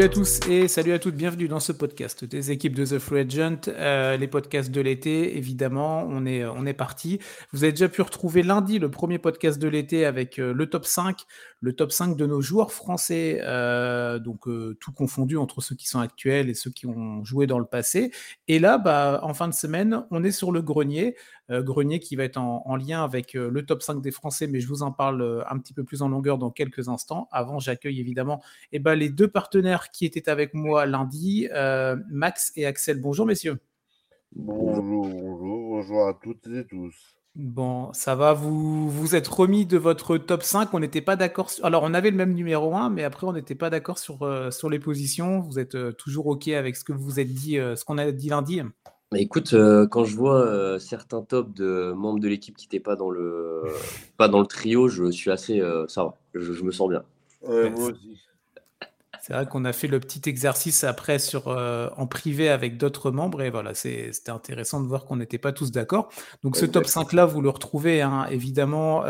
Salut à tous et salut à toutes, bienvenue dans ce podcast des équipes de The Free Agent, euh, les podcasts de l'été, évidemment, on est, on est parti. Vous avez déjà pu retrouver lundi le premier podcast de l'été avec euh, le top 5, le top 5 de nos joueurs français, euh, donc tout confondu entre ceux qui sont actuels et ceux qui ont joué dans le passé. Et là, bah, en fin de semaine, on est sur le grenier, grenier qui va être en, lien avec le top 5 des Français, mais je vous en parle un petit peu plus en longueur dans quelques instants. Avant, j'accueille évidemment eh ben, les deux partenaires qui étaient avec moi lundi, Max et Axel. Bonjour messieurs. Bonjour, bonjour, bonjour à toutes et tous. Bon, ça va, vous vous êtes remis de votre top 5, on n'était pas d'accord. Alors, on avait le même numéro 1, mais après, on n'était pas d'accord sur, sur les positions. Vous êtes toujours OK avec ce que vous êtes dit, ce qu'on a dit lundi? Écoute, euh, quand je vois euh, certains tops de membres de l'équipe qui n'étaient pas dans le pas dans le trio, je suis assez euh, ça va, je, me sens bien. C'est vrai qu'on a fait le petit exercice après sur en privé avec d'autres membres et voilà, c'était intéressant de voir qu'on n'était pas tous d'accord. Donc ce top 5 là, vous le retrouvez hein, évidemment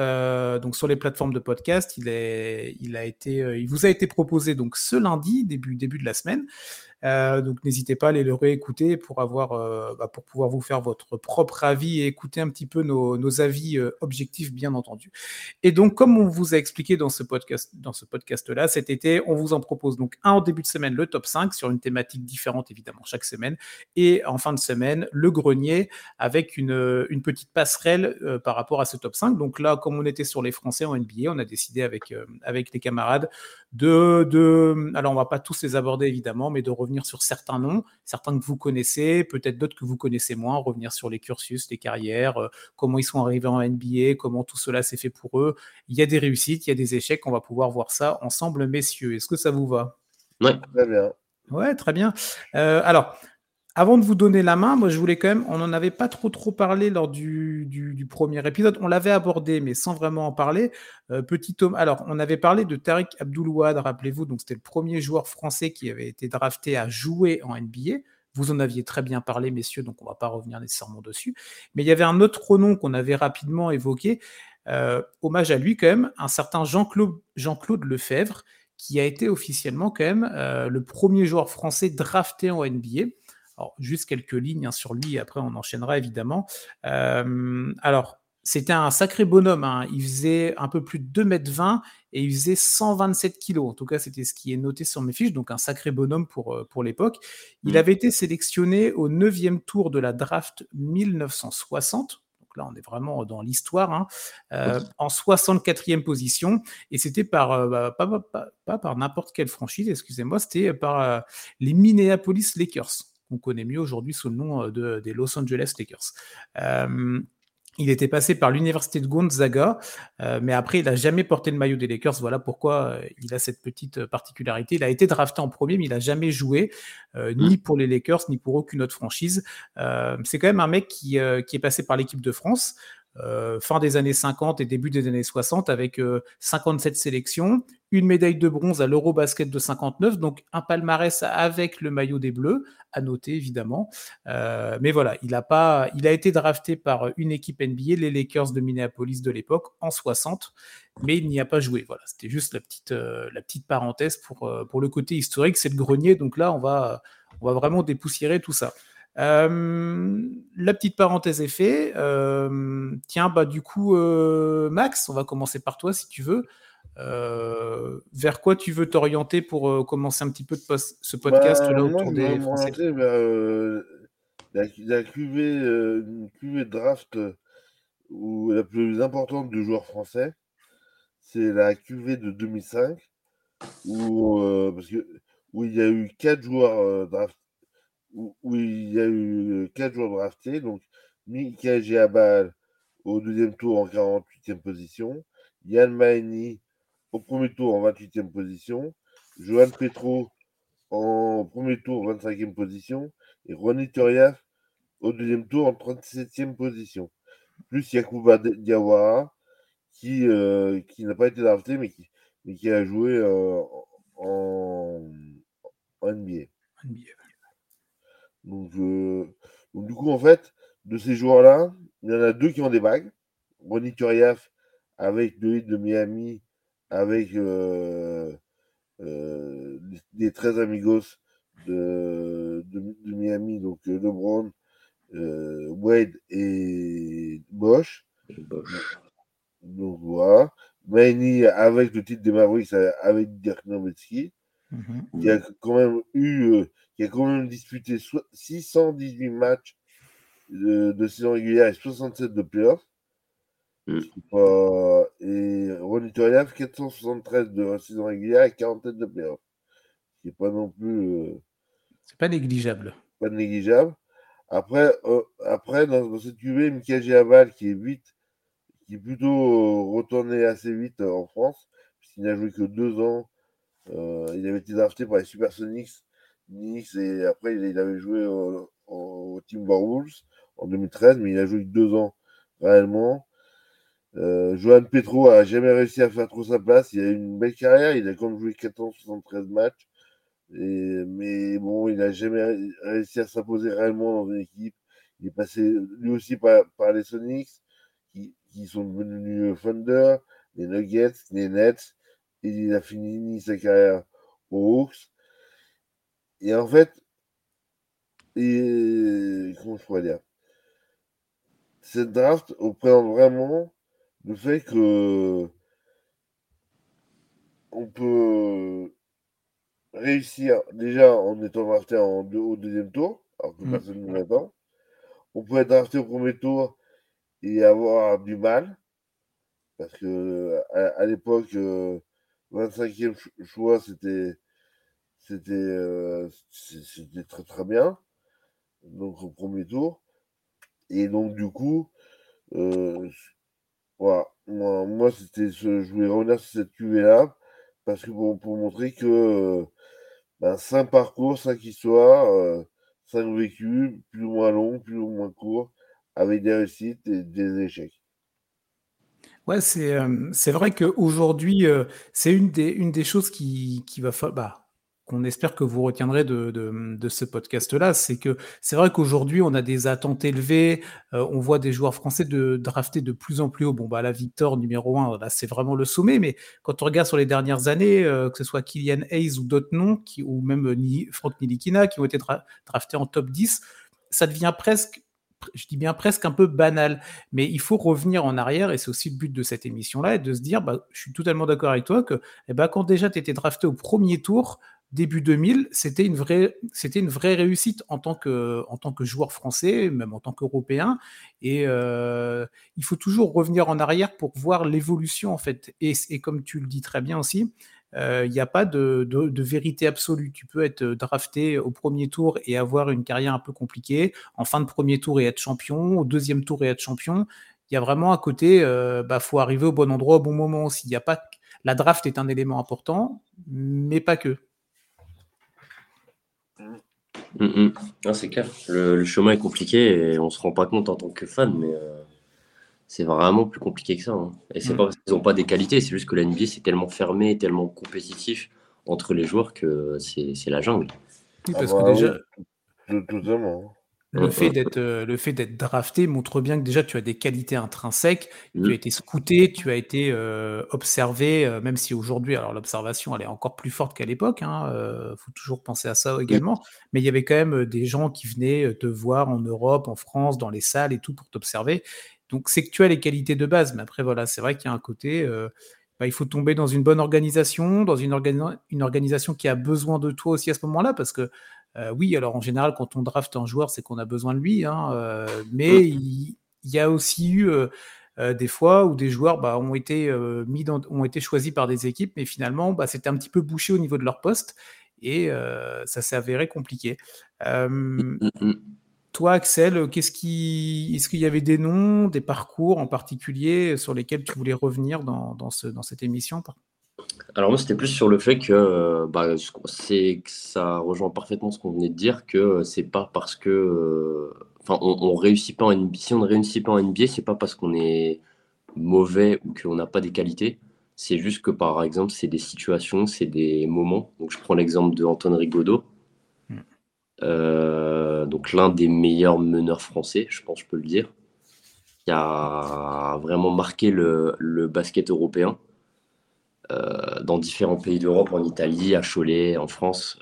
donc sur les plateformes de podcast. Il est, il a été, il vous a été proposé donc ce lundi début début de la semaine. Euh, donc n'hésitez pas à aller le réécouter pour avoir, euh, bah, pour pouvoir vous faire votre propre avis et écouter un petit peu nos, avis euh, objectifs, bien entendu. Et donc, comme on vous a expliqué dans ce podcast, podcast-là, cet été, on vous en propose donc un en début de semaine, le top 5 sur une thématique différente évidemment chaque semaine, et en fin de semaine, le grenier avec une, petite passerelle par rapport à ce top 5. Donc là, comme on était sur les Français en NBA, on a décidé avec, avec les camarades de, de, alors on va pas tous les aborder évidemment, mais de revenir sur certains noms, certains que vous connaissez, peut-être d'autres que vous connaissez moins, revenir sur les cursus, les carrières, euh, comment ils sont arrivés en NBA, comment tout cela s'est fait pour eux. Il y a des réussites, il y a des échecs, on va pouvoir voir ça ensemble, messieurs. Est-ce que ça vous va? Oui, très bien. Ouais, très bien. Euh, alors, avant de vous donner la main, moi je voulais quand même, on n'en avait pas trop trop parlé lors du, du, premier épisode, on l'avait abordé mais sans vraiment en parler. Euh, petit homme, alors on avait parlé de Tariq Abdoulouad, rappelez-vous, donc c'était le premier joueur français qui avait été drafté à jouer en NBA. Vous en aviez très bien parlé, messieurs, donc on va pas revenir nécessairement dessus. Mais il y avait un autre nom qu'on avait rapidement évoqué, euh, hommage à lui quand même, un certain Jean-Claude Jean Lefebvre, qui a été officiellement quand même euh, le premier joueur français drafté en NBA. Alors, juste quelques lignes hein, sur lui, et après on enchaînera évidemment. Euh, alors, c'était un sacré bonhomme. Hein. Il faisait un peu plus de 2,20 m et il faisait 127 kg. En tout cas, c'était ce qui est noté sur mes fiches. Donc, un sacré bonhomme pour, euh, pour l'époque. Il mmh. avait été sélectionné au 9e tour de la draft 1960 là on est vraiment dans l'histoire, hein, euh, en 64e position, et c'était par, bah, pas, par n'importe quelle franchise, excusez-moi, c'était par les Minneapolis Lakers qu'on connaît mieux aujourd'hui sous le nom euh, de, des Los Angeles Lakers. Euh, il était passé par l'université de Gonzaga, euh, mais après, il n'a jamais porté le maillot des Lakers. Voilà pourquoi il a cette petite particularité. Il a été drafté en premier, mais il n'a jamais joué, ni mmh. pour les Lakers, ni pour aucune autre franchise. c'est quand même un mec qui, qui est passé par l'équipe de France. Fin des années 50 et début des années 60 avec 57 sélections, une médaille de bronze à l'Eurobasket de 59, donc un palmarès avec le maillot des Bleus, à noter évidemment. Euh, mais voilà, il a, pas, été drafté par une équipe NBA, les Lakers de Minneapolis de l'époque, en 60, mais il n'y a pas joué. Voilà, c'était juste la petite, euh, la petite parenthèse pour, euh, pour le côté historique, c'est le grenier, donc là, on va, on va vraiment dépoussiérer tout ça. La petite parenthèse est faite. tiens, bah du coup, Max, on va commencer par toi si tu veux. Euh, vers quoi tu veux t'orienter pour euh, commencer un petit peu de ce podcast bah, là autour des Français? euh, la, la une QV draft où la plus importante du joueur français, c'est la QV de 2005 où, parce que, où il y a eu quatre joueurs draft, où, il y a eu quatre joueurs draftés, donc Mika Giabal au deuxième tour en 48e position, Yann Maini au premier tour en 28e position, Johan Petro en premier tour en 25e position et Ronny Turiaf au deuxième tour en 37e position. Plus Yakuba Diawara qui, euh, qui n'a pas été drafté mais qui, mais qui a joué euh, en, NBA. Donc, donc, du coup, en fait, de ces joueurs-là, il y en a deux qui ont des bagues. Ronny Turiaf avec le hit de Miami avec euh, des 13 amigos de, de, Miami, donc LeBron, Wade et Bosch. Donc voilà. Maini avec le titre des Mavericks avec Dirk Nowitzki, mhm. qui a quand même eu, qui a quand même disputé 618 matchs de, saison régulière et 67 de playoffs. Mm. et Ronnie Toriaf, 473 de saison régulière et 47 de playoffs. Ce qui n'est pas non plus. Euh, c'est pas négligeable. Pas négligeable. Après, euh, après dans, cette QV, Michael Aval, qui est vite, qui est plutôt euh, retourné assez vite en France, puisqu'il n'a joué que deux ans. il avait été drafté par les Supersonics et après il, avait joué au, au Timberwolves en 2013, mais il a joué deux ans réellement. Euh, Johan Petro a jamais réussi à faire trop sa place. Il a eu une belle carrière. Il a quand même joué 473 matchs. Mais bon, il n'a jamais réussi à s'imposer réellement dans une équipe. Il est passé lui aussi par, les Sonics, qui, qui, sont devenus Thunder, les Nuggets, les Nets. Et il a fini sa carrière aux Hawks. Et en fait, et, comment je pourrais dire? Cette draft représente vraiment le fait que on peut réussir déjà en étant drafté en au deuxième tour, alors que mmh. personne ne l'attend. On peut être drafté au premier tour et avoir du mal, parce que à, l'époque, 25e euh, choix, c'était c'était euh, c'était très très bien, donc au premier tour. Et donc, du coup, euh, voilà, moi, moi c'était ce, je voulais revenir sur cette QV-là, parce que pour, pour montrer que euh, ben, parcours, cinq histoires, euh, cinq vécus, plus ou moins longs, plus ou moins courts, avec des réussites et des échecs. Ouais, c'est c'est vrai qu'aujourd'hui, c'est une des, une des choses qui, qui va falloir. Bah, qu'on espère que vous retiendrez de, ce podcast-là, c'est que c'est vrai qu'aujourd'hui, on a des attentes élevées, euh, on voit des joueurs français de drafter de plus en plus haut. Bon, bah la Victor numéro 1, là, c'est vraiment le sommet, mais quand on regarde sur les dernières années, euh, que ce soit Kylian Hayes ou d'autres noms, qui, ou même Ni, Franck Nilikina, qui ont été draftés en top 10, ça devient presque je dis bien presque un peu banal, mais il faut revenir en arrière, et c'est aussi le but de cette émission-là, et de se dire, bah, je suis totalement d'accord avec toi, que eh ben, quand déjà tu étais drafté au premier tour, début 2000, c'était une vraie, c'était une vraie réussite en tant que, en tant que joueur français, même en tant qu'Européen. Et euh, il faut toujours revenir en arrière pour voir l'évolution en fait. Et, comme tu le dis très bien aussi, euh, il n'y a pas de, vérité absolue. Tu peux être drafté au premier tour et avoir une carrière un peu compliquée, en fin de premier tour et être champion, au deuxième tour et être champion. Il y a vraiment à côté, euh, bah, faut arriver au bon endroit au bon moment aussi. Il y a pas, la draft est un élément important, mais pas que. Mm, mm. c'est clair. Le, chemin est compliqué et on se rend pas compte en tant que fan, mais euh, c'est vraiment plus compliqué que ça. Hein. Et c'est mm. pas parce qu'ils n'ont pas des qualités, c'est juste que la NBA c'est tellement fermé, tellement compétitif entre les joueurs que c'est la jungle. Oui, parce ah que bah déjà. Totalement. Le fait d'être euh, le fait d'être drafté montre bien que déjà tu as des qualités intrinsèques, tu as été scouté, tu as été euh, observé, euh, même si aujourd'hui, alors l'observation elle est encore plus forte qu'à l'époque, hein, faut toujours penser à ça également, mais il y avait quand même des gens qui venaient te voir en Europe, en France, dans les salles et tout pour t'observer. Donc c'est que tu as les qualités de base, mais après voilà, c'est vrai qu'il y a un côté, bah, il faut tomber dans une bonne organisation, dans une, une organisation qui a besoin de toi aussi à ce moment-là, parce que euh, oui, alors en général, quand on draft un joueur, c'est qu'on a besoin de lui, hein, euh, mais mmh. il, y a aussi eu euh, des fois où des joueurs bah, ont, été, mis ont été choisis par des équipes, mais finalement, bah, c'était un petit peu bouché au niveau de leur poste et ça s'est avéré compliqué. Mmh, mmh, toi, Axel, qu'est-ce qui, est-ce qu'il y avait des noms, des parcours en particulier sur lesquels tu voulais revenir dans, dans, ce, dans cette émission alors moi, c'était plus sur le fait que, euh, bah, c'est, ça rejoint parfaitement ce qu'on venait de dire, que euh, c'est pas parce que, euh, enfin, on, réussit pas en NBA. Si on ne réussit pas en NBA, c'est pas parce qu'on est mauvais ou qu'on n'a pas des qualités. C'est juste que, par exemple, c'est des situations, c'est des moments. Donc, je prends l'exemple de Antoine Rigaudot. Hmm. donc, l'un des meilleurs meneurs français, je pense, je peux le dire, qui a vraiment marqué le basket européen. Dans différents pays d'Europe, en Italie, à Cholet, en France.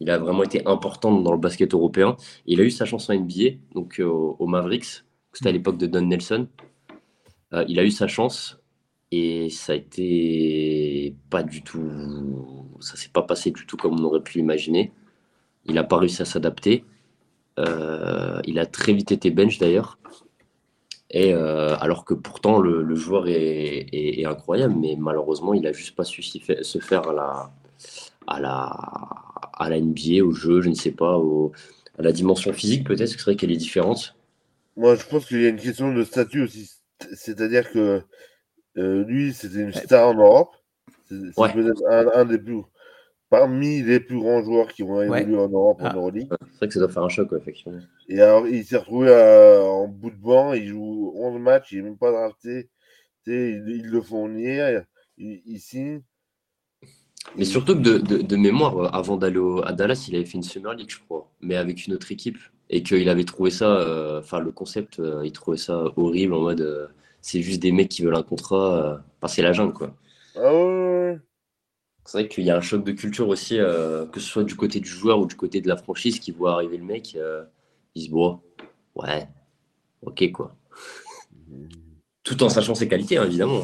il a vraiment été important dans le basket européen. Il a eu sa chance en NBA, donc au, Mavericks. C'était à l'époque de Don Nelson. il a eu sa chance et ça a été pas du tout. Ça s'est pas passé du tout comme on aurait pu l'imaginer. Il n'a pas réussi à s'adapter. Euh, il a très vite été bench d'ailleurs. Et euh, alors que pourtant le, joueur est, incroyable, mais malheureusement il a juste pas su se faire à la, à la, à la NBA, au jeu, je ne sais pas, à la dimension physique peut-être, c'est vrai qu'elle est différente. Moi je pense qu'il y a une question de statut aussi. C'est-à-dire que euh, lui, c'était une star en Europe. C'est peut-être un, des plus. Parmi les plus grands joueurs qui vont évoluer en Europe, en ah. Euroleague. C'est vrai que ça doit faire un choc, effectivement. Et alors, il s'est retrouvé euh, en bout de banc, il joue 11 matchs, il n'est même pas drafté. Ils, ils, le font nier, il, signe. Mais surtout que de, de, mémoire, euh, avant d'aller à Dallas, il avait fait une Summer League, je crois, mais avec une autre équipe. Et qu'il avait trouvé ça, enfin, le concept, il trouvait ça horrible en mode c'est juste des mecs qui veulent un contrat. Euh... c'est la jungle, quoi. Ah c'est vrai qu'il y a un choc de culture aussi, euh, que ce soit du côté du joueur ou du côté de la franchise qui voit arriver le mec. Euh, ils se ouais, ok, quoi. Tout en sachant ses qualités, hein, évidemment.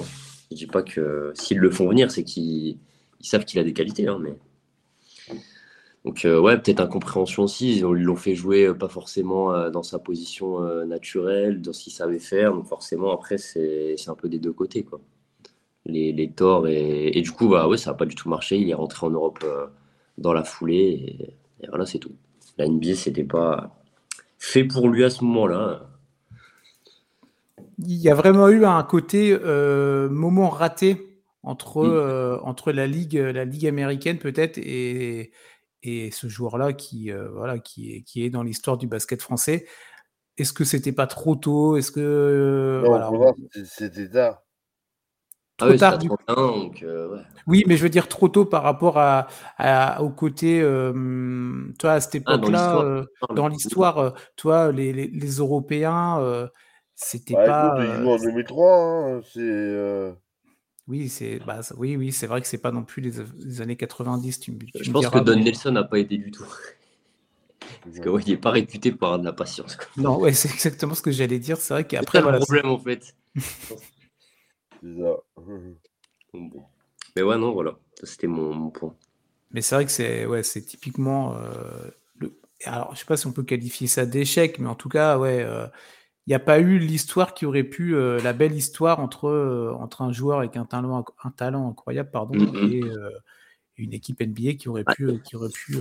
Je dis pas que s'ils le font venir, c'est qu'ils savent qu'il a des qualités, hein, mais. Donc euh, ouais, peut-être incompréhension aussi. Ils l'ont fait jouer euh, pas forcément dans sa position naturelle, dans ce qu'il savait faire. Donc forcément, après, c'est un peu des deux côtés. Quoi. Les, les torts. Et, du coup, bah, ouais, ça n'a pas du tout marché. Il est rentré en Europe dans la foulée. Et, voilà, c'est tout. La NBA, c'était pas fait pour lui à ce moment-là. Il y a vraiment eu un côté moment raté entre, mm. entre la, ligue, la ligue américaine peut-être et et ce joueur-là qui, euh, voilà, qui, est, qui est dans l'histoire du basket français. Est-ce que c'était pas trop tôt? Est-ce que. Euh, non, c'était tard. Trop ah tard, du coup. Donc, euh, Oui, mais je veux dire trop tôt par rapport à, au côté, toi, à cette ah, époque-là, dans l'histoire, toi, les, les, les Européens, c'était bah, pas. Écoute, en 2003, hein, c'est. Oui, c'est bah, oui, oui, c'est vrai que c'est pas non plus les, années 90. Tu, je pense que Don Nelson n'a pas été du tout. Parce qu'il n'est pas réputé pour avoir de la patience. Non, ouais, c'est exactement ce que j'allais dire. C'est vrai qu'après. C'est un problème en fait. Mais ouais, non, voilà. C'était mon, point. Mais c'est vrai que c'est ouais, c'est typiquement. Euh, le... Alors, je sais pas si on peut qualifier ça d'échec, mais en tout cas, ouais. Euh, il n'y a pas eu l'histoire qui aurait pu, euh, la belle histoire entre, euh, entre un joueur avec un talent, un talent incroyable pardon, mm-hmm. et euh, une équipe NBA qui aurait pu, qui aurait pu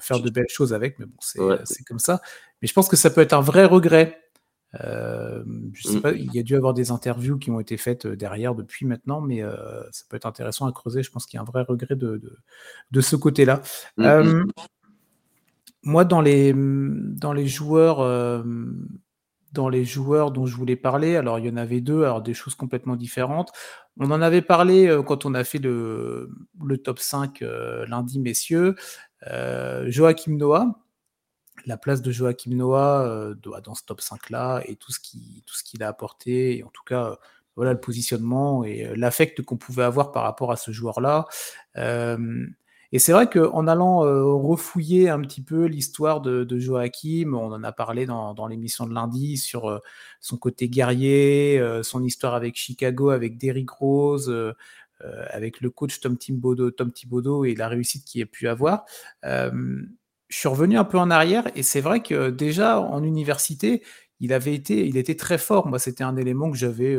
faire de belles choses avec. Mais bon, c'est comme ça. Mais je pense que ça peut être un vrai regret. Je sais mm. pas, il y a dû avoir des interviews qui ont été faites derrière depuis maintenant, mais ça peut être intéressant à creuser. Je pense qu'il y a un vrai regret de, de, de ce côté-là. Mm-hmm. moi, dans les, dans les joueurs dans les joueurs dont je voulais parler. Alors, il y en avait deux, alors des choses complètement différentes. On en avait parlé euh, quand on a fait le, le top 5 euh, lundi, messieurs. Euh, Joachim Noah, la place de Joachim Noah dans ce top 5-là et tout ce qu'il a apporté, et en tout cas, voilà le positionnement et l'affect qu'on pouvait avoir par rapport à ce joueur-là. Et c'est vrai qu'en allant euh, refouiller un petit peu l'histoire de, Joachim, on en a parlé dans, l'émission de lundi sur euh, son côté guerrier, euh, son histoire avec Chicago, avec Derrick Rose, avec le coach Tom Thibodeau, Tom Thibodeau et la réussite qu'il a pu avoir. Je suis revenu un peu en arrière et c'est vrai que déjà en université, il avait été, il était très fort. Moi, c'était un élément que j'avais,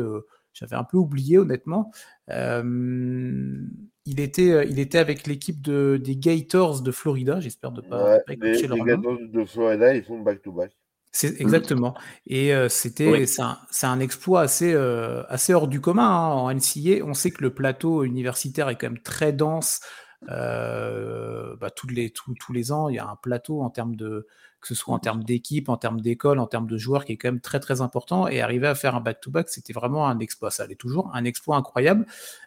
j'avais un peu oublié honnêtement. Euh, il était, euh, il était avec l'équipe de, des Gators de Florida. J'espère de ne pas, pas les, leur les Gators de Florida, ils font back-to-back. C'est exactement. Et euh, c'était, c'est un, un, exploit assez, euh, assez hors du commun hein, en NCA. On sait que le plateau universitaire est quand même très dense. Euh, bah, tous, les, tous, tous les ans, il y a un plateau en termes de, que ce soit en termes d'équipe, en termes d'école, en termes de joueurs, qui est quand même très très important. Et arriver à faire un back-to-back, c'était vraiment un exploit. Ça allait toujours, un exploit incroyable.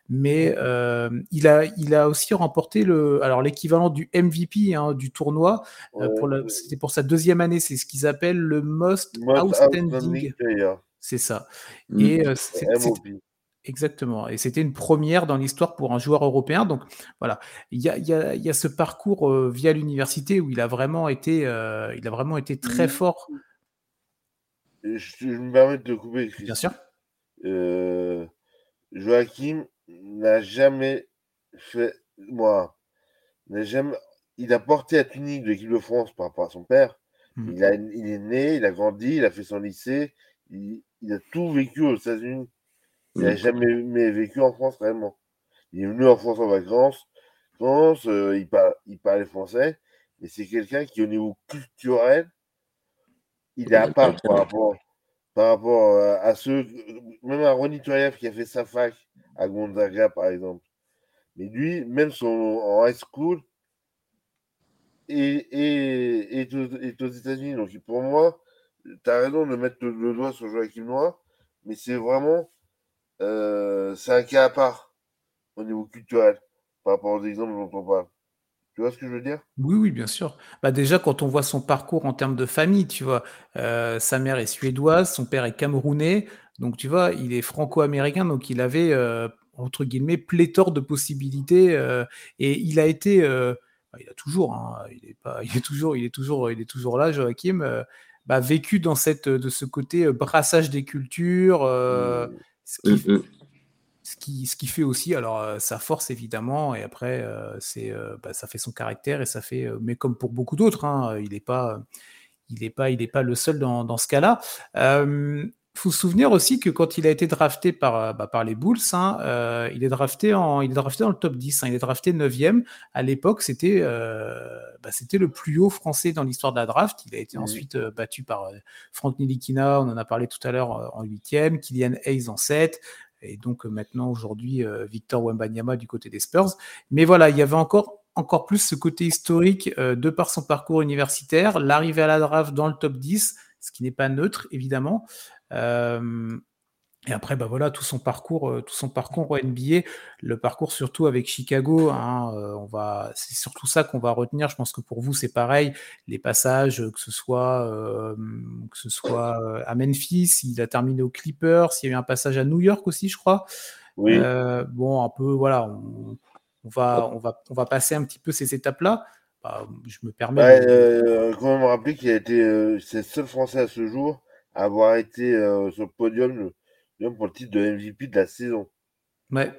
Mais euh, il, a, il a aussi remporté le, alors l'équivalent du MVP hein, du tournoi. Euh, c'était pour sa deuxième année. C'est ce qu'ils appellent le Most, Outstanding. C'est ça. Et euh, Exactement. Et c'était une première dans l'histoire pour un joueur européen. Donc voilà, il y a, y a, y a ce parcours euh, via l'université où il a vraiment été, euh, il a vraiment été très fort. Je, je, me permets de te couper. Bien sûr. Euh, Joachim n'a jamais fait, moi, n'a jamais, il a porté à Tunis de l'équipe de France par rapport à son père. Mmh. Il, a, il est né, il a grandi, il a fait son lycée, il, il a tout vécu aux États-Unis. Il n'a jamais vécu en France réellement. Il est venu en France en vacances. France, euh, il, parle, il parlait français, mais c'est quelqu'un qui, au niveau culturel, il est à part par rapport, par rapport euh, à ceux, même à Ronny Toyev qui a fait sa fac à Gonzaga, par exemple. Mais lui, même son, en high school, est, est, est, aux, États-Unis. Donc pour moi, tu as raison de mettre le, doigt sur Joachim Noir, mais c'est vraiment euh, c'est un cas à part au niveau culturel par rapport aux exemples dont on parle. Tu vois ce que je veux dire? Oui, oui, bien sûr. Bah déjà, quand on voit son parcours en termes de famille, tu vois, euh, sa mère est suédoise, son père est camerounais, donc tu vois, il est franco-américain, donc il avait, euh, entre guillemets, pléthore de possibilités, et il a été, bah, il a toujours, hein, il, est pas, il, est toujours, il, est toujours, il est toujours là, Joachim, bah, vécu dans cette, de ce côté brassage des cultures, mmh. Mmh, mmh. Ce qui, ce, qui, fait aussi, alors euh, sa force évidemment, et après euh, c'est, euh, bah, ça fait son caractère et ça fait, mais comme pour beaucoup d'autres, hein, il n'est pas, il pas, il est pas le seul dans, dans ce cas-là. Faut se souvenir aussi que quand il a été drafté par, bah, par les Bulls, hein, il, est drafté en, il est drafté dans le top 10, hein, il est drafté 9e. À l'époque, c'était, bah, c'était le plus haut français dans l'histoire de la draft. Il a été ensuite battu par Frank Nilikina, on en a parlé tout à l'heure en 8e, Kylian Hayes en 7, et donc maintenant aujourd'hui Victor Wembanyama du côté des Spurs. Mais voilà, il y avait encore encore plus ce côté historique de par son parcours universitaire, l'arrivée à la draft dans le top 10, ce qui n'est pas neutre évidemment. Et après, bah voilà, tout son parcours, tout son parcours au NBA, le parcours surtout avec Chicago. Hein, on va, c'est surtout ça qu'on va retenir. Je pense que pour vous, c'est pareil. Les passages, que ce soit, que ce soit à Memphis, il a terminé aux Clippers. Il y a eu un passage à New York aussi, je crois. Oui. bon, un peu, voilà, on, va, on va, on va passer un petit peu ces étapes-là. Bah, je me permets. Ouais, de... quand même rappeler qu'il a été, c'est le seul Français à ce jour avoir été sur le podium pour le titre de MVP de la saison. Ouais.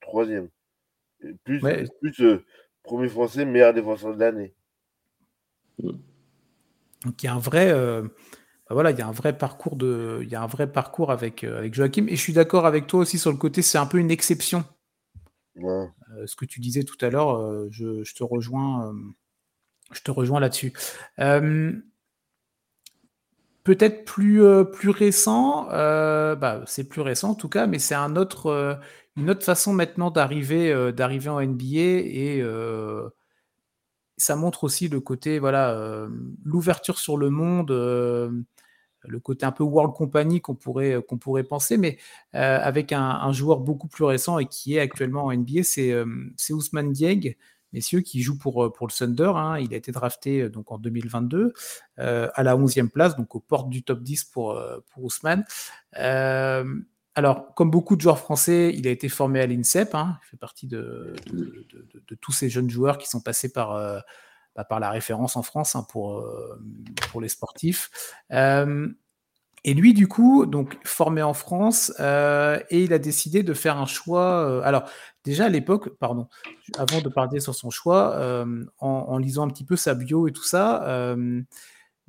Troisième. plus, plus euh, premier français, meilleur défenseur de l'année. Donc il y a un vrai. Euh, bah voilà, il y a un vrai parcours de, il y a un vrai parcours avec, euh, avec Joachim. Et je suis d'accord avec toi aussi sur le côté, c'est un peu une exception. ce que tu disais tout à l'heure, je, je, te rejoins, je te rejoins là-dessus peut-être plus, euh, plus récent, euh, bah, c'est plus récent en tout cas, mais c'est euh, une autre façon maintenant d'arriver, en NBA et ça montre aussi le côté, voilà, l'ouverture sur le monde, le côté un peu World Company qu'on pourrait, pourrait penser, mais avec un, joueur beaucoup plus récent et qui est actuellement en NBA, c'est Ousmane Dieng, messieurs, qui joue pour, euh, pour le Thunder. Hein. Il a été drafté euh, donc en 2022 euh, à la 11e place, donc aux portes du top 10 pour, pour Ousmane. alors, comme beaucoup de joueurs français, il a été formé à l'INSEP. Hein. Il fait partie de, de, tous ces jeunes joueurs qui sont passés par, bah, par la référence en France hein, pour, pour les sportifs. Et lui, du coup, donc formé en France, et il a décidé de faire un choix. alors, déjà à l'époque, pardon, avant de parler sur son choix, euh, en, lisant un petit peu sa bio et tout ça, euh,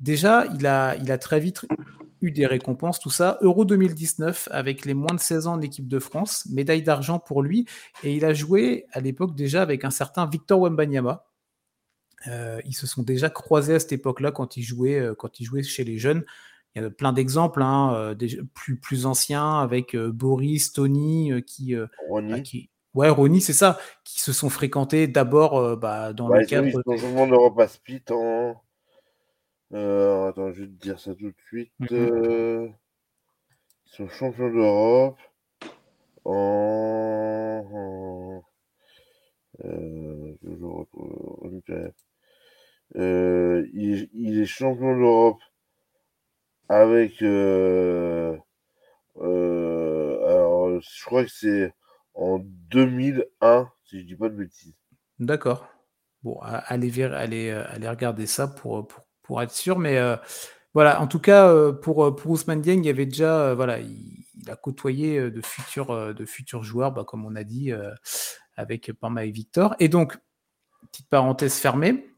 déjà, il a, il a très vite eu des récompenses, tout ça. Euro 2019 avec les moins de 16 ans en équipe de France, médaille d'argent pour lui, et il a joué à l'époque déjà avec un certain Victor Wembanyama. Euh, ils se sont déjà croisés à cette époque-là quand il jouait, quand il jouait chez les jeunes. Il y a plein d'exemples, hein, plus, plus anciens avec Boris, Tony, qui, bah, qui, Ouais, Ronnie, c'est ça, qui se sont fréquentés d'abord euh, bah, dans le cadre. Ils sont en Europe à Split en. Euh, attends, je vais te dire ça tout de suite. Mmh euh, ils sont champions d'Europe en. Euh, je retrouve. il, est champion d'Europe avec. alors, je crois que c'est en 2001, si je dis pas de bêtises. D'accord. Bon, allez, allez, allez regarder ça pour, pour, pour être sûr. Mais voilà, en tout cas, pour, pour Ousmane Dieng, il y avait déjà, voilà, il, a côtoyé de futurs, de futurs joueurs, bah, comme on a dit, avec Parma et Victor. Et donc, petite parenthèse fermée,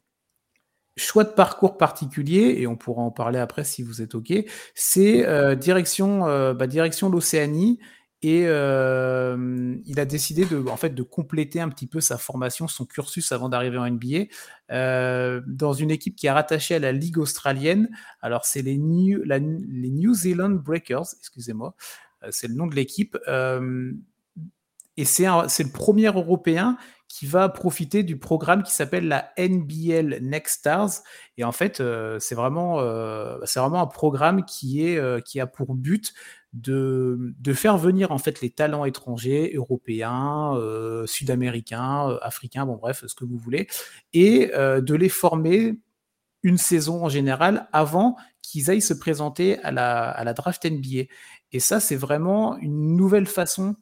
choix de parcours particulier, et on pourra en parler après si vous êtes OK, c'est direction, bah, direction l'Océanie et euh, il a décidé de, en fait, de compléter un petit peu sa formation, son cursus avant d'arriver en NBA, euh, dans une équipe qui est rattachée à la Ligue australienne. Alors, c'est les New, les New Zealand Breakers, excusez-moi, euh, c'est le nom de l'équipe. et c'est le premier Européen qui va profiter du programme qui s'appelle la NBL Next Stars. Et en fait, c'est vraiment, c'est vraiment un programme qui, est, qui a pour but de, de, faire venir en fait les talents étrangers, européens, euh, sud-américains, euh, africains, bon bref, ce que vous voulez, et euh, de les former une saison en général avant qu'ils aillent se présenter à la, à la draft NBA. Et ça, c'est vraiment une nouvelle façon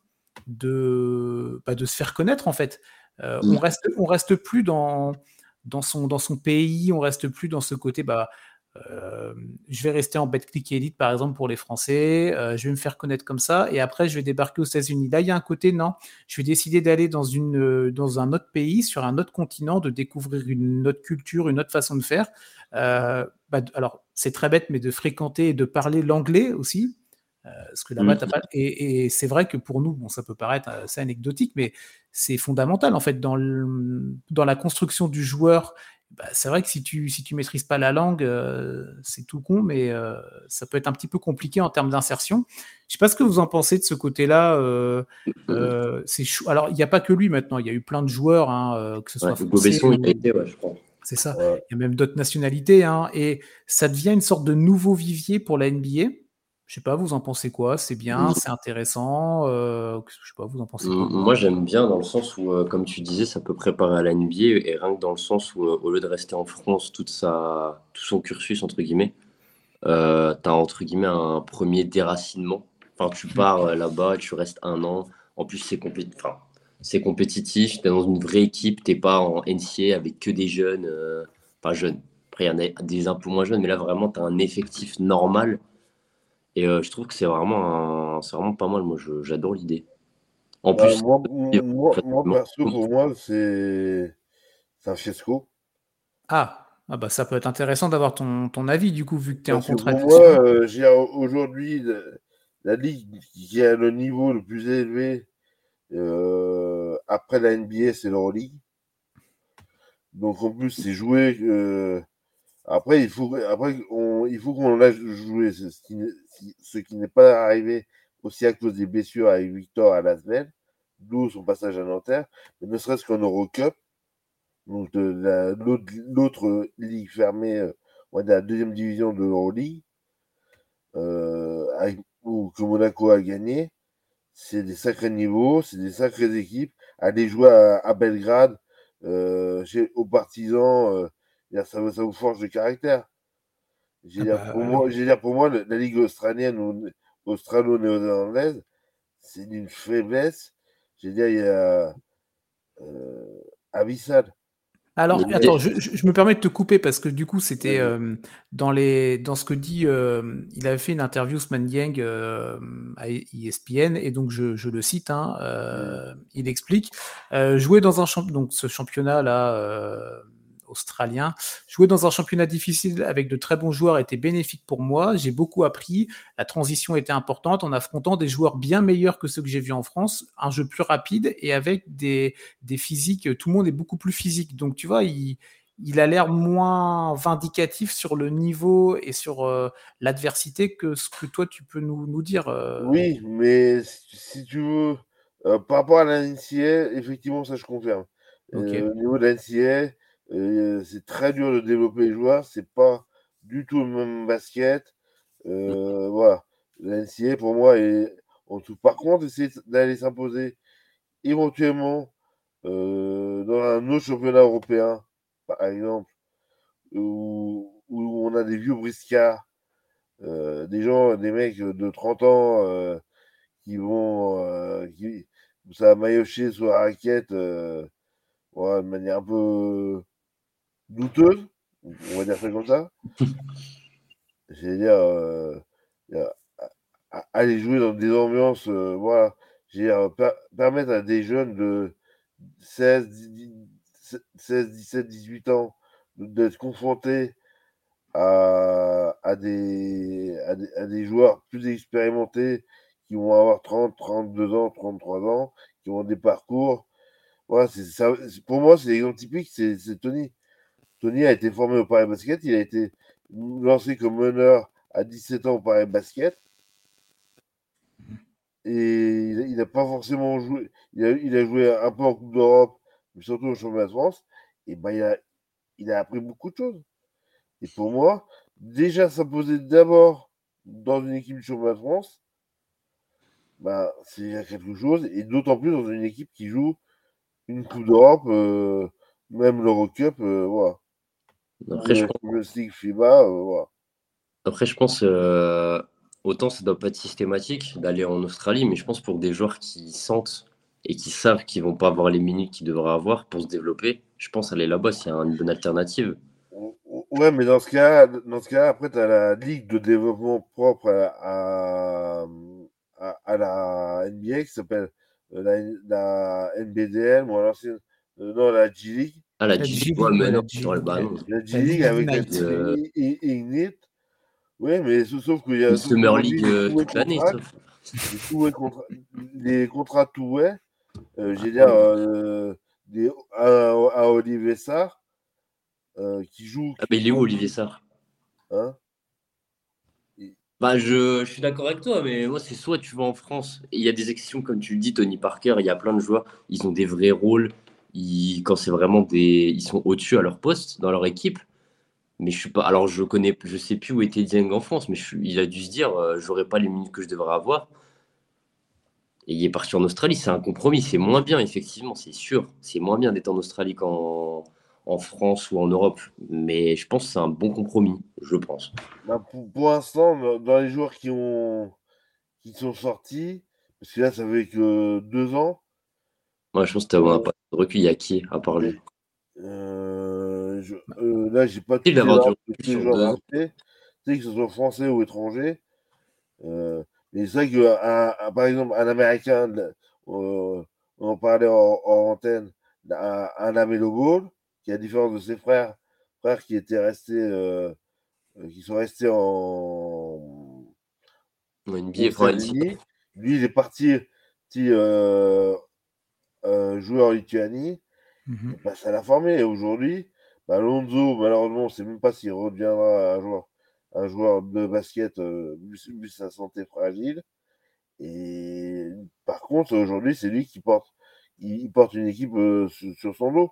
de, bah, de se faire connaître en fait. On reste, on reste plus dans, dans, son, dans son pays, on reste plus dans ce côté, bah, euh, je vais rester en click Elite, par exemple, pour les Français. Euh, je vais me faire connaître comme ça. Et après, je vais débarquer aux États-Unis. Là, il y a un côté, non. Je vais décider d'aller dans, une, euh, dans un autre pays, sur un autre continent, de découvrir une autre culture, une autre façon de faire. Bah, alors, c'est très bête, mais de fréquenter et de parler l'anglais aussi. Que là-bas, mmh. pas... Et, et c'est vrai que pour nous, bon, ça peut paraître assez anecdotique, mais c'est fondamental en fait dans, le, dans la construction du joueur bah, c'est vrai que si tu si tu maîtrises pas la langue, euh, c'est tout con, mais euh, ça peut être un petit peu compliqué en termes d'insertion. Je sais pas ce que vous en pensez de ce côté-là. Euh, c'est alors il n'y a pas que lui maintenant, il y a eu plein de joueurs, hein, que ce soit C'est ça. Il y a même d'autres nationalités, hein, et ça devient une sorte de nouveau vivier pour la NBA. Je sais pas, vous en pensez quoi? C'est bien, mmh. c'est intéressant euh, Je sais pas, vous en pensez quoi? Moi, j'aime bien dans le sens où, euh, comme tu disais, ça peut préparer à la NBA et rien que dans le sens où, euh, au lieu de rester en France toute sa, tout son cursus, entre guillemets, tu as entre guillemets un premier déracinement. Enfin, tu mmh. pars là-bas, tu restes un an. En plus, c'est enfin, c'est compétitif. Tu es dans une vraie équipe. Tu pas en NCA avec que des jeunes. pas jeunes. Après, il y en a des un peu moins jeunes, mais là, vraiment, tu as un effectif normal et euh, je trouve que c'est vraiment, c'est vraiment pas mal. Moi, j'adore l'idée. En bah, plus, moi, moi, perso, pour moi, c'est un fiasco. Ah, ah bah, ça peut être intéressant d'avoir ton, ton, avis, du coup, vu que tu es en contrat. Pour moi, euh, j'ai aujourd'hui la, ligue qui a le niveau le plus élevé euh, après la NBA, c'est l'Euroleague. Donc en plus, c'est joué après, il faut, après, on, il faut qu'on laisse jouer, ce qui, ce qui n'est pas arrivé aussi à cause des blessures avec Victor à la semaine, d'où son passage à Nanterre, mais ne serait-ce qu'en Eurocup, donc l'autre ligue fermée, euh, on va dire la deuxième division de l'Euroleague, euh, que Monaco a gagné, c'est des sacrés niveaux, c'est des sacrées équipes. Aller jouer à, Belgrade, euh, chez, aux partisans, euh, ça, vous forge de caractère. J'ai ah bah, pour, moi, dire pour moi, la, Ligue australienne ou australo-néo-zélandaise, c'est d'une faiblesse. J'ai dire, il y a euh, abyssal. Alors, attends, je, me permets de te couper parce que du coup, c'était euh, dans, les, dans ce que dit. Euh, il avait fait une interview, Sman Yang, à ESPN, et donc je, je le cite. Hein, il explique jouer dans un champ, donc ce championnat-là australien. Jouer dans un championnat difficile avec de très bons joueurs était bénéfique pour moi. J'ai beaucoup appris. La transition était importante en affrontant des joueurs bien meilleurs que ceux que j'ai vus en France. Un jeu plus rapide et avec des, des physiques. Tout le monde est beaucoup plus physique. Donc, tu vois, il, il a l'air moins vindicatif sur le niveau et sur euh, l'adversité que ce que toi tu peux nous, nous dire. Euh. Oui, mais si tu veux, euh, par rapport à la effectivement, ça je confirme. au niveau de la c'est très dur de développer les joueurs. C'est pas du tout le même basket. Euh, voilà. L'NCA, pour moi, est en tout. Par contre, essayer d'aller s'imposer éventuellement euh, dans un autre championnat européen, par exemple, où, où on a des vieux briscards, euh, des gens, des mecs de 30 ans qui vont. qui, ça va sur la raquette de manière un peu douteuse, on va dire ça comme ça. C'est-à-dire, aller jouer dans des ambiances, voilà, permettre à des jeunes de 16, 16 17, 18 ans d'être confrontés à, à, des, à, des, joueurs plus expérimentés qui vont avoir 30, 32 ans, 33 ans, qui ont des parcours. Voilà, ça, pour moi, c'est l'exemple typique, c'est Tony. Tony a été formé au Paris Basket, il a été lancé comme meneur à 17 ans au Paris Basket. Et il n'a pas forcément joué. Il a, joué un peu en Coupe d'Europe, mais surtout au Championnat de France. Et ben, il, a, il a appris beaucoup de choses. Et pour moi, déjà s'imposer d'abord dans une équipe du Championnat de France, bah, c'est quelque chose. Et d'autant plus dans une équipe qui joue une Coupe d'Europe, euh, même l'Eurocup, euh, voilà. Après, je pense... FIBA, euh. Après, je pense, euh, autant ça doit pas être systématique d'aller en Australie, mais je pense pour des joueurs qui sentent et qui savent qu'ils vont pas avoir les minutes qu'ils devraient avoir pour se développer, je pense aller là-bas, c'est une bonne alternative. Ouais, mais dans ce cas, dans ce cas après, tu as la ligue de développement propre à, à, la NBA qui s'appelle euh, la, la, NBDL, ou alors non, la G-League. Ah, la G-League, ouais, mais non, dans le ballon. La G-League avec la Ignite. Oui, mais sauf qu'il y a. Une Summer League euh, toute l'année, sauf. Les contrats tout ouais. J'ai dire, euh, des, à, Olivier Sarr euh, qui joue. Ah, mais il est où, Olivier Sarr? Hein? Bah, je, je, suis d'accord avec toi, mais moi, c'est soit tu vas en France, et il y a des exceptions, comme tu le dis, Tony Parker, il y a plein de joueurs, ils ont des vrais rôles, quand c'est vraiment des. Ils sont au-dessus à leur poste, dans leur équipe. Mais je suis pas. Alors, je connais, je sais plus où était Dieng en France, mais il a dû se dire, euh, j'aurais pas les minutes que je devrais avoir. Et il est parti en Australie, c'est un compromis. C'est moins bien, effectivement, c'est sûr. C'est moins bien d'être en Australie qu'en en France ou en Europe. Mais je pense que c'est un bon compromis, je pense. Bah, pour, l'instant, dans les joueurs qui ont qui sont sortis, parce que là, ça fait que deux ans. Moi, je pense que tu as pas de recul. Il y a qui à parler euh, je, euh, Là, j'ai pas tout d'avoir du joueurs Tu sais, que ce soit français ou étranger. Euh, mais c'est vrai que, par exemple, un Américain, on en parlait en, antenne, un, un Amelo Ball, qui, à différence de ses frères, frères qui étaient restés, euh, euh, qui sont restés en, en NBA, lui, il est parti, petit, euh, joueur en Lituanie, mmh bah, ça l'a formé. Et aujourd'hui, bah, Lonzo, malheureusement, on ne sait même pas s'il redeviendra un joueur, un joueur de basket, vu, sa santé fragile. Et par contre, aujourd'hui, c'est lui qui porte, il, porte une équipe sur son dos.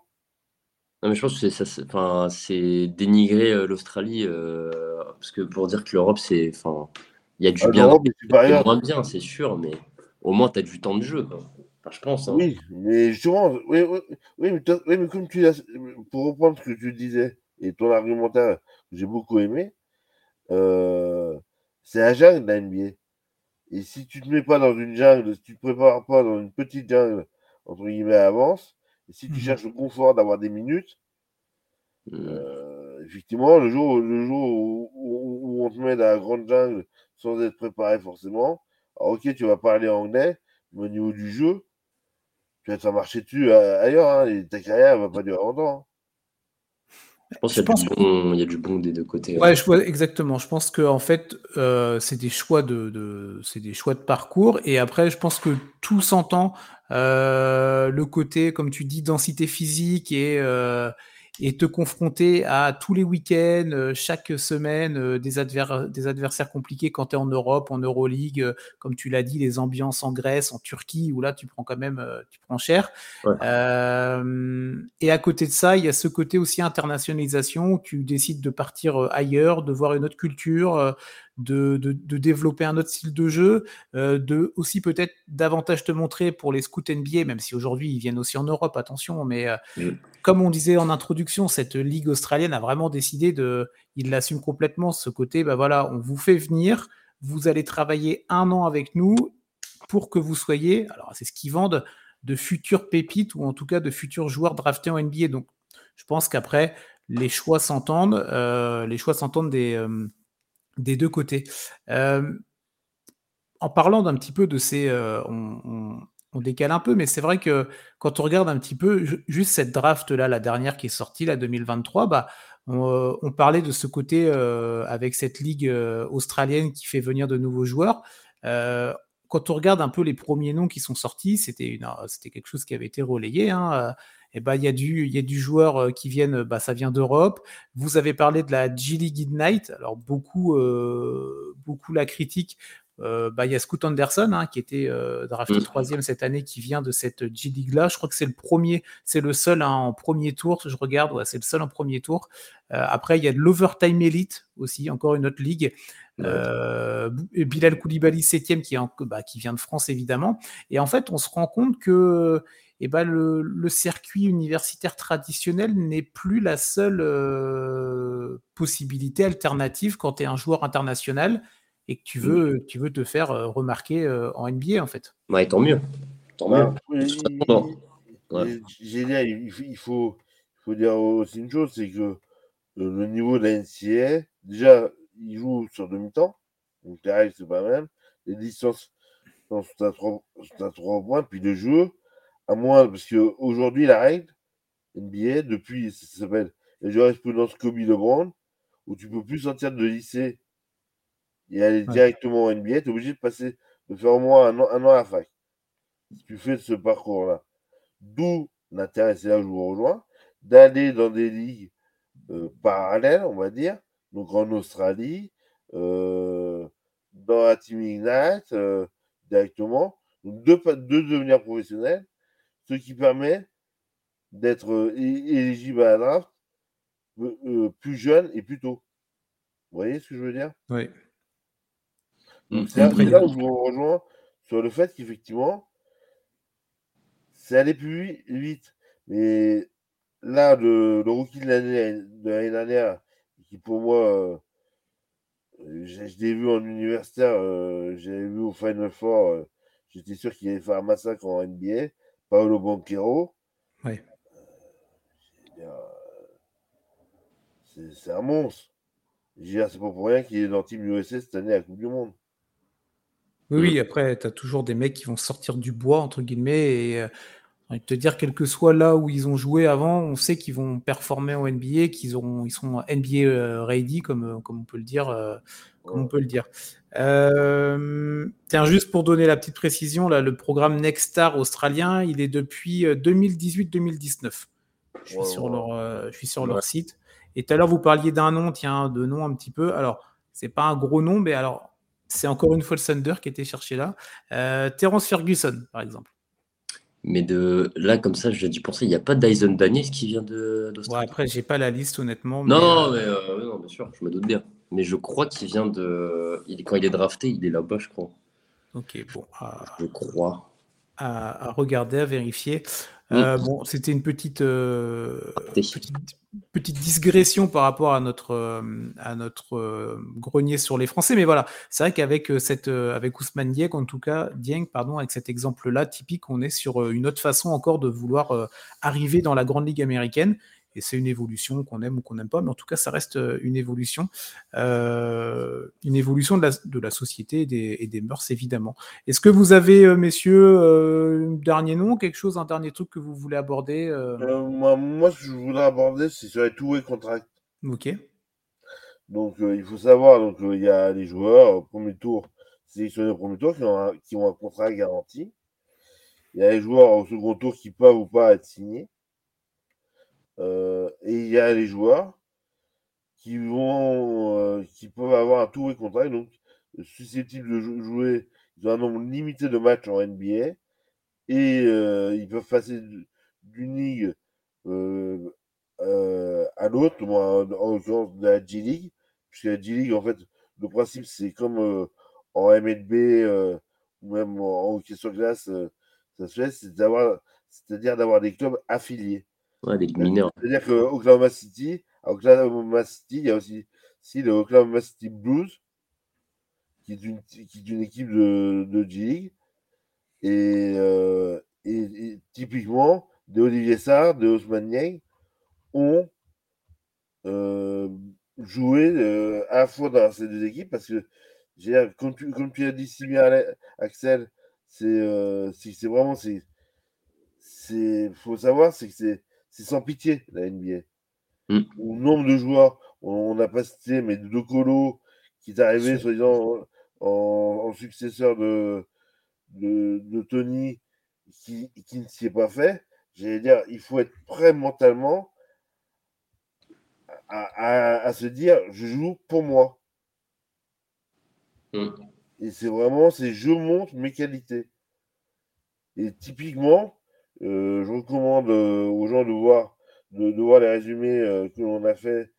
Non, mais je pense que c'est ça, enfin, c'est dénigrer euh, l'Australie euh, parce que pour dire que l'Europe, c'est, enfin, il y a du ah, bien, c'est moins bien, c'est sûr, mais au moins tu as du temps de jeu, Enfin, je pense. Hein. Oui, mais justement, oui, oui, oui, mais, oui, mais comme tu as, pour reprendre ce que tu disais et ton argumentaire que j'ai beaucoup aimé, euh, c'est la jungle la NBA. Et si tu te mets pas dans une jungle, si tu te prépares pas dans une petite jungle, entre guillemets, avance, et si tu mmh cherches le confort d'avoir des minutes, mmh. euh, effectivement, le jour, le jour où, on te met dans la grande jungle sans être préparé forcément, alors ok, tu vas parler anglais, mais au niveau du jeu, tu vas te marcher dessus euh, ailleurs, hein, et ta carrière ne va pas durer longtemps. Hein. Je pense qu'il y, y, a du bon des deux côtés. Ouais, je vois, exactement. Je pense que en fait, euh, c'est des choix de, de c'est des choix de parcours. Et après, je pense que tout s'entend. Euh, le côté, comme tu dis, densité physique et euh, et te confronter à tous les week-ends, euh, chaque semaine, euh, des, des, adversaires compliqués quand tu es en Europe, en Euroleague, euh, comme tu l'as dit, les ambiances en Grèce, en Turquie, où là tu prends quand même tu prends cher. et à côté de ça, il y a ce côté aussi internationalisation où tu décides de partir ailleurs, de voir une autre culture, de, de, développer un autre style de jeu, euh, de aussi peut-être davantage te montrer pour les scouts NBA, même si aujourd'hui ils viennent aussi en Europe, attention, mais euh, mm. comme on disait en introduction, cette ligue australienne a vraiment décidé de, il l'assume complètement, ce côté, bah voilà, on vous fait venir, vous allez travailler un an avec nous, pour que vous soyez, alors c'est ce qu'ils vendent, de futurs pépites ou en tout cas de futurs joueurs draftés en NBA. Donc, je pense qu'après, les choix s'entendent, euh, les choix s'entendent des, des deux côtés. Euh, en parlant d'un petit peu de ces, on, on, décale un peu, mais c'est vrai que quand on regarde un petit peu juste cette draft là, la dernière qui est sortie, la 2023, bah on, parlait de ce côté avec cette ligue australienne qui fait venir de nouveaux joueurs quand on regarde un peu les premiers noms qui sont sortis, c'était c'était quelque chose qui avait été relayé. Hein, euh, et ben il y a du il y a du joueur euh, qui viennent, bah, ça vient d'Europe. Vous avez parlé de la G League Ignite. Alors beaucoup euh, beaucoup la critique. bah, il y a Scoot Anderson hein, qui était drafté mmh. troisième cette année, qui vient de cette G League là. Je crois que c'est le premier, c'est le seul hein, en premier tour. Je regarde, ouais, c'est le seul en premier tour. après, il y a de l'Overtime Elite aussi, encore une autre ligue. Euh, Bilal Koulibaly, septième, qui, bah, qui vient de France évidemment. Et en fait, on se rend compte que eh ben, le, circuit universitaire traditionnel n'est plus la seule euh, possibilité alternative quand tu es un joueur international et que tu mmh. veux, tu veux te faire euh, remarquer en NBA en fait. Ouais, tant mieux. Tant mieux. il, faut, il faut dire aussi une chose, c'est que le niveau de la NCA, déjà, il joue sur demi-temps. Donc les règles, c'est pas même. Les distances sont à 3, points. Puis le jeu, à moins, parce qu'aujourd'hui, la règle, NBA, depuis, ça s'appelle la jurisprudence Kobe LeBron, où tu peux plus sortir de lycée et aller directement en NBA, tu es obligé de passer, de faire au moins un an, un an à la fac. Si tu fais ce parcours-là. D'où l'intérêt, c'est là où je vous rejoins, d'aller dans des ligues euh, parallèles, on va dire, donc en Australie, euh, dans la Team Ignite, euh, directement. Donc de, de devenir professionnel, ce qui permet d'être euh, éligible à la draft plus jeune et plus tôt. Vous voyez ce que je veux dire? Oui. Mmh. C'est là où je vous rejoins sur le fait qu'effectivement, c'est aller plus vite. Mais là, le, le rookie de l'année dernière, qui pour moi, euh, je, l'ai vu en universitaire, euh, j'avais vu au Final Four, euh, j'étais sûr qu'il allait faire un massacre en NBA, Paolo Banquero. Oui. c'est un monstre. C'est pas pour rien qu'il est dans Team USA cette année à la Coupe du Monde. Oui, oui, après, tu as toujours des mecs qui vont sortir du bois, entre guillemets, et envie de te dire, quel que soit là où ils ont joué avant, on sait qu'ils vont performer en NBA, qu'ils ont, ils sont NBA euh, ready, comme, euh, comme on peut le dire. Euh, comme on peut le dire. tiens, juste pour donner la petite précision, là, le programme Next Star australien, il est depuis 2018-2019. Je suis sur leur, je suis sur leur site. Et tout à l'heure, vous parliez d'un nom, tiens, de nom un petit peu. Alors, c'est pas un gros nom, mais alors, c'est encore une fois le Thunder qui était cherché là. Terence Ferguson, par exemple. Mais de là, comme ça, j'ai dû penser, il n'y a pas Dyson Daniels qui vient d'Australie. Ouais, après, j'ai pas la liste, honnêtement. non, euh, mais, non, bien sûr, je me doute bien. Mais je crois qu'il vient de. Il, quand il est drafté, il est là-bas, je crois. Ok, bon. Je crois. À, regarder, à vérifier. Euh, mm. bon, c'était une petite, euh, petite, petite digression par rapport à notre, euh, à notre euh, grenier sur les Français. Mais voilà, c'est vrai qu'avec euh, cette, avec Ousmane Dieng, en tout cas, Dieng, pardon, avec cet exemple-là typique, on est sur une autre façon encore de vouloir arriver dans la grande ligue américaine et c'est une évolution qu'on aime ou qu'on n'aime pas, mais en tout cas, ça reste euh, une évolution, euh, une évolution de la, de la société et des, et des, mœurs, évidemment. Est-ce que vous avez, euh, messieurs, un dernier nom, quelque chose, un dernier truc que vous voulez aborder moi, moi, ce que je voudrais aborder, c'est sur les two-way contracts. Ok. Donc, il faut savoir, donc il y a les joueurs au premier tour, sélectionnés au premier tour, qui ont, un, qui ont un contrat garanti. Il y a les joueurs au second tour qui peuvent ou pas être signés. Euh, et il y a les joueurs qui vont, euh, qui peuvent avoir un tour et contrat, donc susceptibles de jouer, ils ont un nombre limité de matchs en NBA et euh, ils peuvent passer d'une ligue à l'autre, en, l'occurrence de la G-League, puisque la G-League, en fait, le principe, c'est comme en MLB ou même en hockey sur glace, ça se fait, c'est d'avoir, c'est-à-dire d'avoir des clubs affiliés. Ouais, des mineurs. C'est-à-dire que Oklahoma City, à Oklahoma City, il y a aussi, si le Oklahoma City Blues, qui est une, qui est une équipe de, de G-League, Et, euh, et, typiquement, de Olivier Sarr, de Osman Niang ont euh, joué euh, à la fois dans ces deux équipes parce que, comme tu, comme tu as dit si bien, Axel, c'est c'est vraiment. Il faut savoir, c'est que c'est sans pitié la NBA. Mm. Nombre de joueurs, on n'a pas cité, mais De Colo, qui est arrivé, soi-disant, en, successeur de, de, Tony, qui, qui ne s'y est pas fait. J'allais dire, il faut être prêt mentalement à, se dire, je joue pour moi. Mm. Et c'est vraiment, c'est je montre mes qualités. Et typiquement, je recommande euh, aux gens de voir, de, voir les résumés euh, que l'on a fait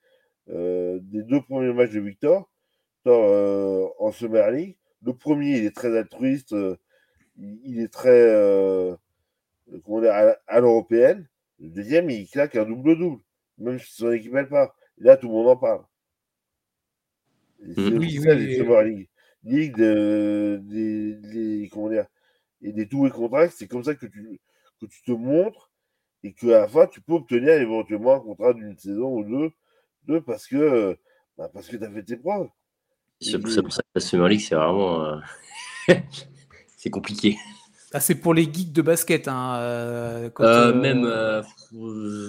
des deux premiers matchs de Victor en Summer League. Le premier, il est très altruiste, il, est très comment dire, à, l'européenne. Le deuxième, il claque un double-double, même si son équipe elle part. Et là, tout le monde en parle. C'est oui, ça, les Summer League. Ligue des, comment dire, et des tout et contracts, c'est comme ça que tu, que tu te montres et qu'à la fin, tu peux obtenir éventuellement un contrat d'une saison ou deux, deux parce que bah, parce que tu as fait tes preuves. C'est pour, ça que la Summer League, c'est vraiment. Euh, c'est compliqué. Ah, c'est pour les geeks de basket. Hein, euh, euh, même,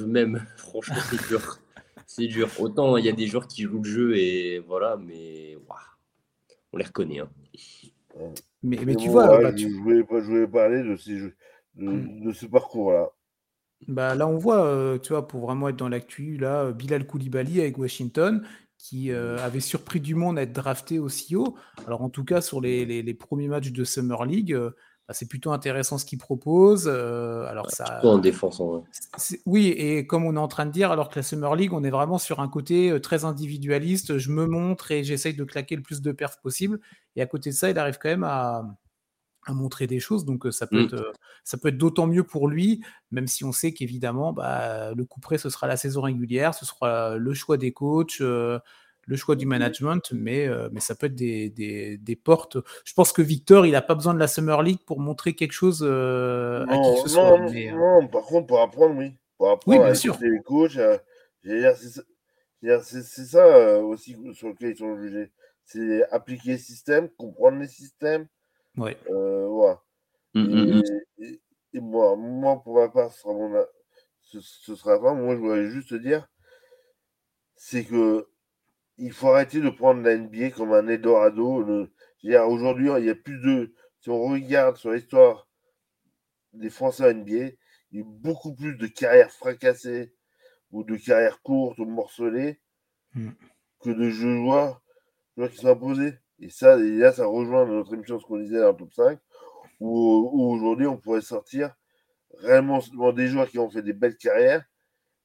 même, franchement, c'est dur. c'est dur. Autant il y a des joueurs qui jouent le jeu et voilà, mais on les reconnaît. Hein. Mais, mais tu vois. Bah, je, voulais, parler de, ces jeux, de, de ce parcours-là. Bah, là, on voit, euh, tu vois, pour vraiment être dans l'actu, là, Bilal Koulibaly avec Washington, qui euh, avait surpris du monde à être drafté aussi haut. Alors, en tout cas, sur les, les, premiers matchs de Summer League, euh, bah, c'est plutôt intéressant ce qu'il propose. alors, ça. en défense, en Oui, et comme on est en train de dire, alors que la Summer League, on est vraiment sur un côté très individualiste. Je me montre et j'essaye de claquer le plus de perfs possible. Et à côté de ça, il arrive quand même à à montrer des choses. Donc ça peut mmh. être, ça peut être d'autant mieux pour lui, même si on sait qu'évidemment, bah, le coup près, ce sera la saison régulière, ce sera le choix des coachs, le choix du management, mais, mais ça peut être des, des, des, portes. Je pense que Victor, il n'a pas besoin de la Summer League pour montrer quelque chose à qui que ce soit. Non, par contre, pour apprendre, oui. Pour apprendre oui, bien sûr. les coachs, c'est ça, aussi sur lequel ils sont jugés. C'est appliquer le système, comprendre les systèmes, Ouais. Euh, voilà. Mmh, mmh, mmh. et, et, moi, moi, pour ma part, ce sera, mon, ce, ce sera pas. Moi, je voudrais juste dire, c'est que il faut arrêter de prendre la NBA comme un Eldorado. Aujourd'hui, il y a plus de. Si on regarde sur l'histoire des Français à NBA, il y a beaucoup plus de carrières fracassées ou de carrières courtes ou morcelées que de joueurs, joueurs qui sont imposés. Et ça, et là, ça rejoint notre émission, ce qu'on disait dans le top 5, où, aujourd'hui, on pourrait sortir réellement des joueurs qui ont fait des belles carrières.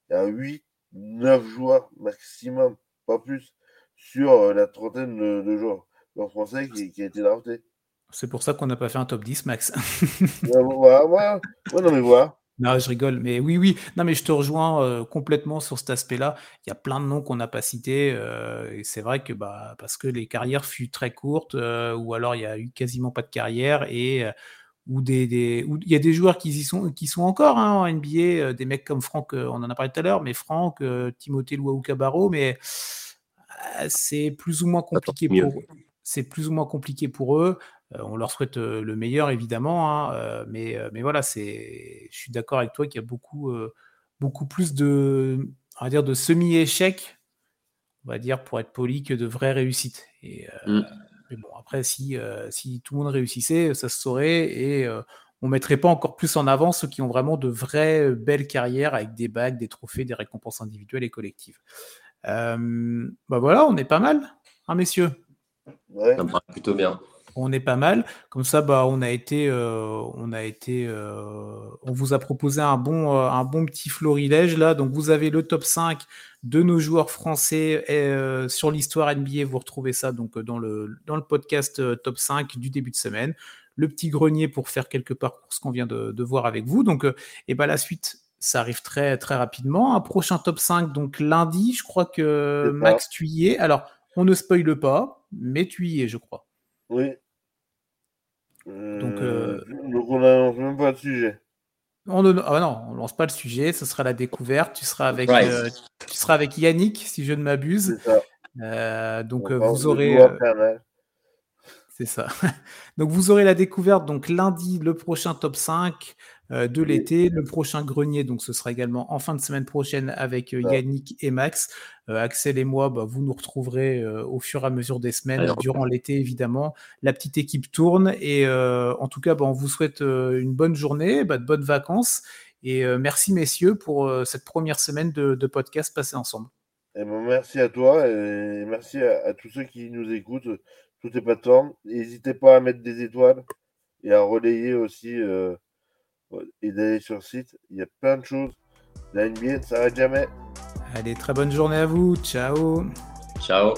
Il y a 8, 9 joueurs maximum, pas plus, sur euh, la trentaine de, joueurs, français qui, qui a été drafté. C'est pour ça qu'on n'a pas fait un top 10, Max. ouais, ouais, ouais, non, mais voilà. Non, je rigole, mais oui, oui. Non, mais je te rejoins euh, complètement sur cet aspect-là. Il y a plein de noms qu'on n'a pas cités, euh, et c'est vrai que bah, parce que les carrières furent très courtes, euh, ou alors il y a eu quasiment pas de carrière, et ou des, des il y a des joueurs qui y sont, qui sont encore hein, en NBA, des mecs comme Franck, on en a parlé tout à l'heure, mais Franck, Timothée Luau Cabarro, mais c'est plus ou moins compliqué pour c'est plus ou moins compliqué pour eux. Euh, on leur souhaite euh, le meilleur, évidemment, hein, euh, mais, mais voilà, c'est, je suis d'accord avec toi qu'il y a beaucoup, beaucoup plus de, on va dire, de semi-échecs, on va dire, pour être poli, que de vraies réussites. Et, mmh. Mais bon, après, si, si tout le monde réussissait, ça se saurait et on mettrait pas encore plus en avant ceux qui ont vraiment de vraies belles carrières avec des bagues, des trophées, des récompenses individuelles et collectives. bah voilà, on est pas mal, hein, messieurs? Ouais. Ça me paraît plutôt bien on est pas mal. Comme ça, bah, on a été, euh, on a été, euh, on vous a proposé un bon, euh, un bon petit florilège là. Donc vous avez le top 5 de nos joueurs français sur l'histoire NBA. Vous retrouvez ça donc dans le, dans le podcast top 5 du début de semaine. Le petit grenier pour faire quelques parcours ce qu'on vient de, voir avec vous. Donc, et bah, la suite, ça arrive très, très rapidement. Un prochain top 5, donc lundi, je crois que Max, tu y es. Alors, on ne spoile pas, mais tu y es, je crois. Oui. Donc, donc on n'annonce même pas de sujet. On ne ah non, on lance pas le sujet, ce sera la découverte. Tu seras avec, tu seras avec Yannick, si je ne m'abuse. donc vous aurez. C'est ça. donc vous aurez la découverte donc lundi le prochain top 5 euh, de l'été, le prochain grenier donc ce sera également en fin de semaine prochaine avec euh, Yannick et Max. Euh, Axel et moi, bah, vous nous retrouverez au fur et à mesure des semaines, durant l'été évidemment. La petite équipe tourne et en tout cas, bah, on vous souhaite une bonne journée, bah, de bonnes vacances et merci messieurs pour cette première semaine de, podcast passé ensemble. Eh ben, merci à toi et merci à tous ceux qui nous écoutent tout est pas plateformes. N'hésitez pas à mettre des étoiles et à relayer aussi euh, et d'aller sur le site. Il y a plein de choses. La NBA ne s'arrête jamais. Allez, très bonne journée à vous. Ciao. Ciao.